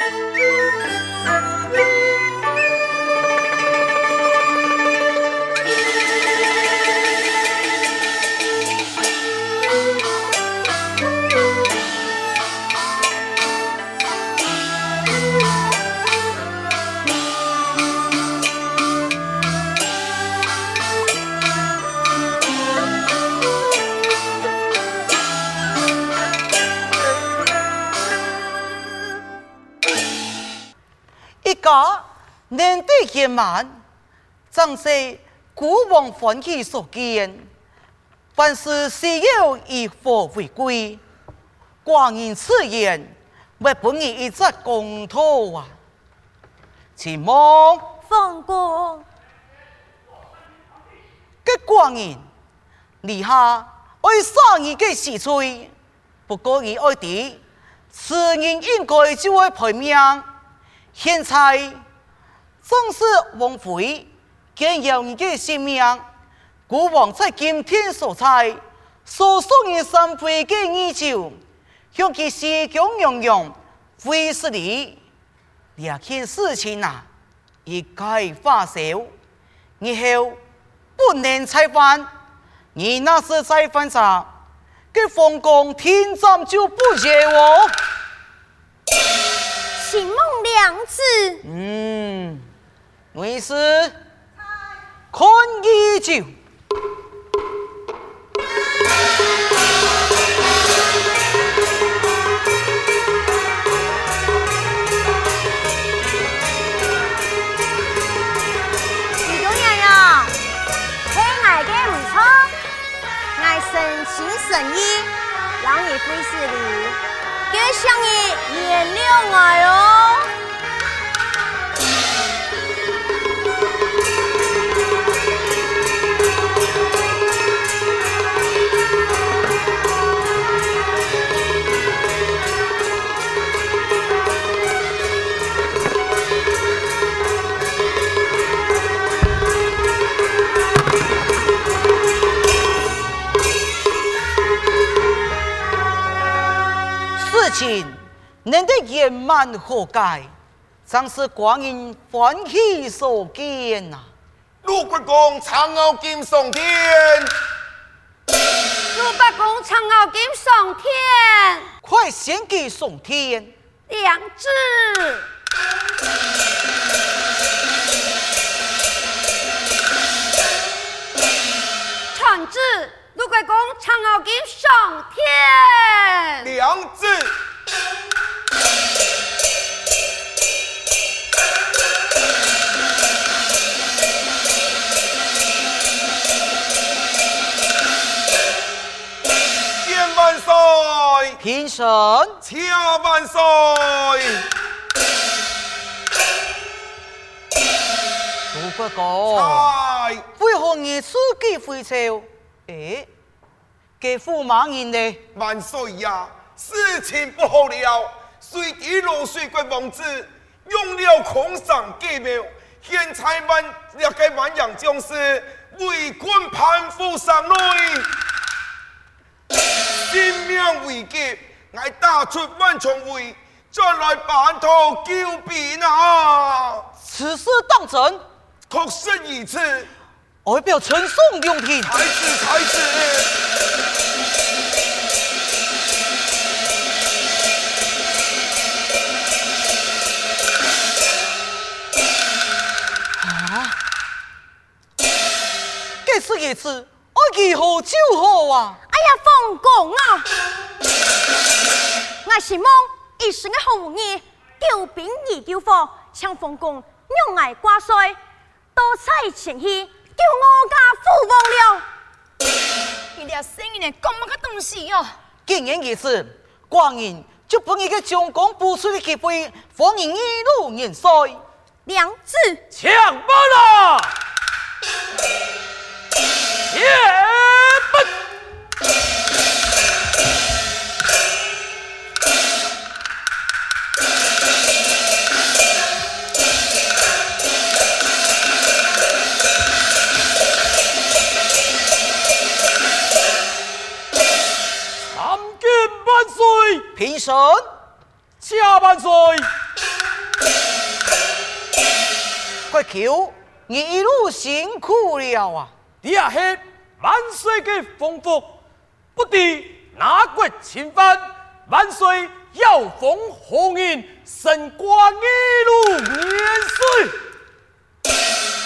年 是古往欢喜所见。凡事须有以和为贵，寡人此言，为本人一则公道啊。请望奉公，这寡人，你下爱杀你的死罪，不过伊爱的，此人应该就会赔命，现在。正是王妃见有你的性命，古王在今天所在，所送你三杯的御酒，向其喜恭洋洋，非是你，两件事情啊，一概发售，以后不能再犯。你那是再犯啥？给封公天斩就不接我。请孟良子。嗯。为师，看依旧。李东爷呀，听我的唔错，我诚心诚意让你回师礼，给相爷原谅我哟。圆满和解，正是光阴欢喜所见呐、啊。鲁国公长傲金上天，鲁国公长傲金上天，快献给上天。良子，臣子，鲁国公长傲金上天。良子。平身，千万岁！鲁国公，为何你自己回朝？哎，给驸马人呢？万岁呀！事情不好了，水底落水国王子用了空上计谋，现在万两个万阳将士为困攀附上内。性命危急，我打出万重围，再来办妥救兵啊！此事当真？确实如此。外表称颂用天。才子，才子。这是一次，我如何就好啊？哎呀，封公啊！我希望一时的好意，救兵而救火，请封公让爱挂帅，多彩前去救我家父王了。你俩生意呢？讲么个东西哟？既然如此，寡人就把你个将功补出的机会，放你一路元帅。良子，抢吧啦！前门。参见万岁，平身，驾万岁。快舅，你一路辛苦了啊！第二是万岁的丰福，不敌哪国侵犯，万岁要封红印，升官一路年岁。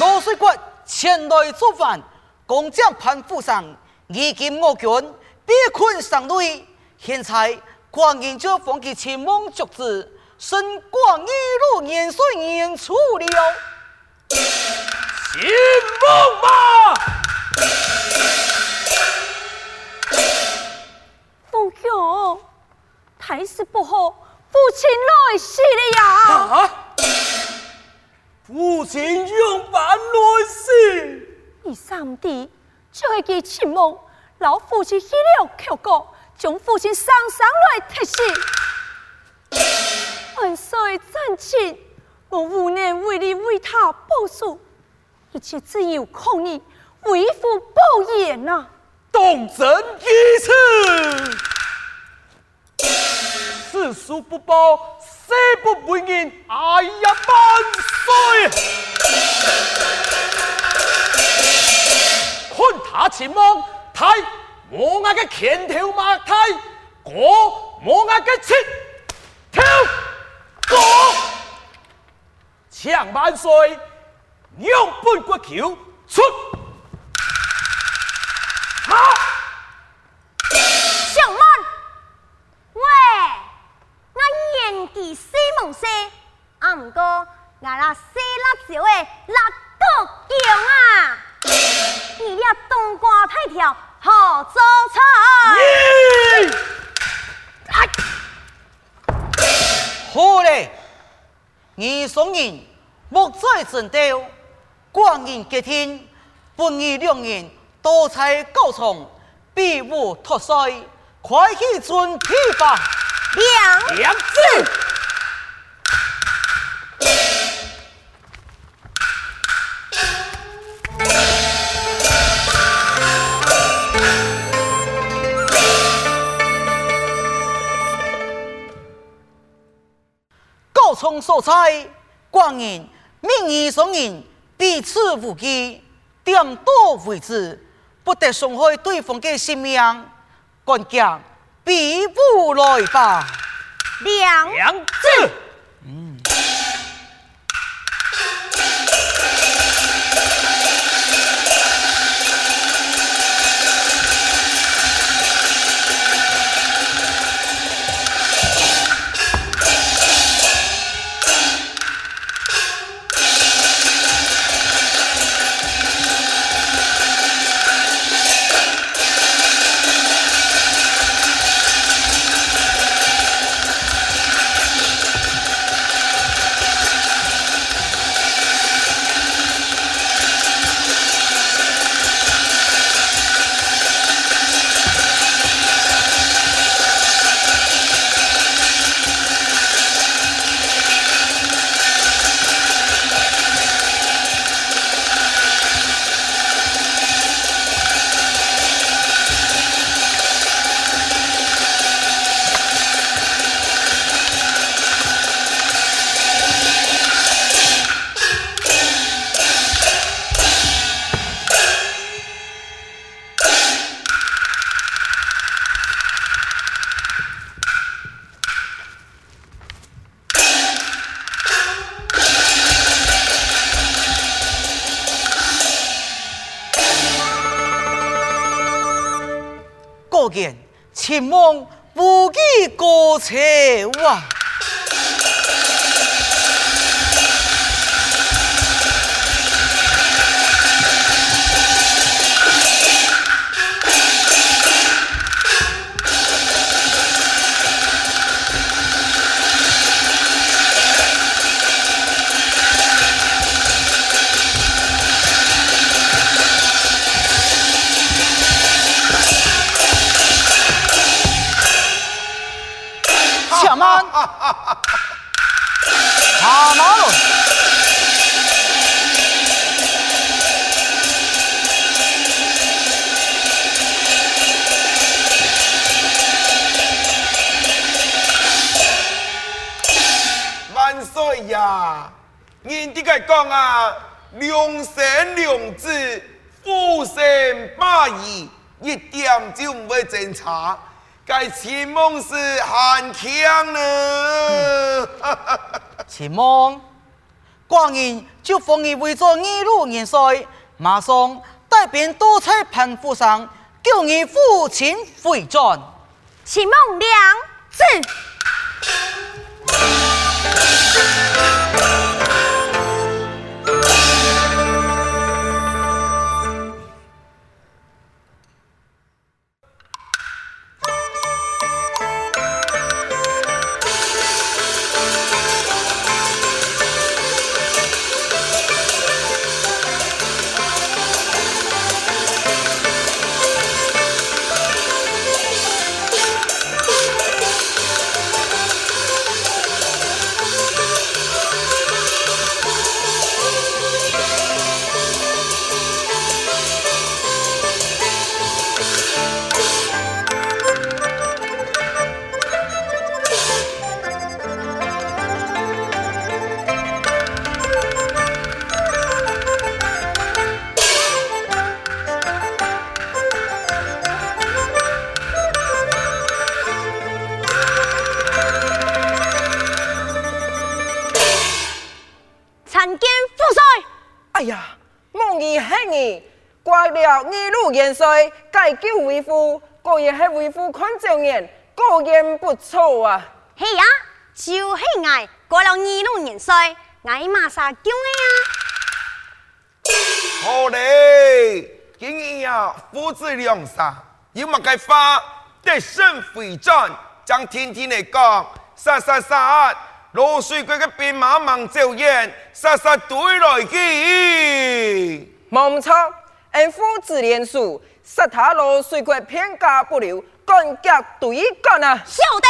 罗水国前来造反，攻将潘府上，以今我军被困上垒，现在光阴就封其秦梦爵子，升官一路年岁年初了。秦梦嘛，父兄，态势不好，父亲来世了呀！啊！父亲永伴来世，你三弟就是其秦梦，老父亲去了求国，将父亲上上来提死。万岁 zan 亲，我无能为力为他报仇，一切只有靠你为父报怨呐！东征一次，此书不报，誓不为人。哎呀，万岁！看他秦梦，太我那个前头马太，我我那个前头过，强万岁，让本国球出。好，小满，喂，我演技西蒙西，啊唔过，我那西辣椒的辣到强啊！你俩冬瓜太条好做菜。哎，好嘞，你送人莫再争斗，光阴结天，本义两人多才高从，比武脱帅，快去准备吧。两两字。高从所在，光阴命义双人彼此无忌，点到为止，不得伤害对方的性命。干将比武来吧。两两。生两子，富生百儿，一点就唔会争差。该秦梦是很强呢。秦梦，寡人就封你为做二路元帅，马上带兵到在盘虎上，叫你父亲回转。秦梦两字。二路元帅改救为父，果然系为父看照眼，果然不错啊！系啊，就是爱过了二路元帅，爱马上叫你啊！好嘞，今日啊，父子两杀，有乜嘅话得胜回转，将天天嚟讲，杀杀杀，罗水鬼的兵马忙照眼，杀杀对来见，冇错。恩父子连署，杀他罗水鬼片甲不留，干甲对干啊！晓得。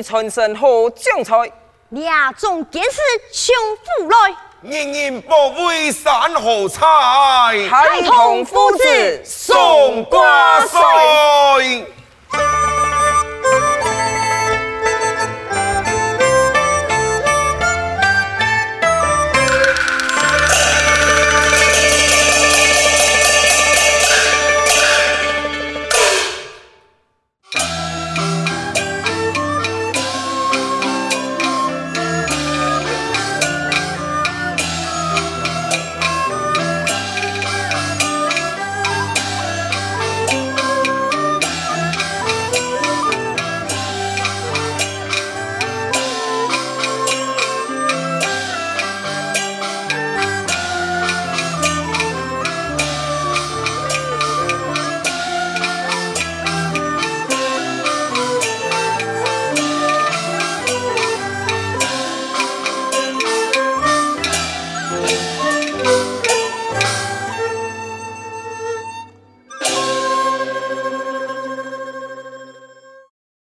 梦儿传神好将才，两种见识相父来，人人保卫山河彩，孩童父子送瓜帅。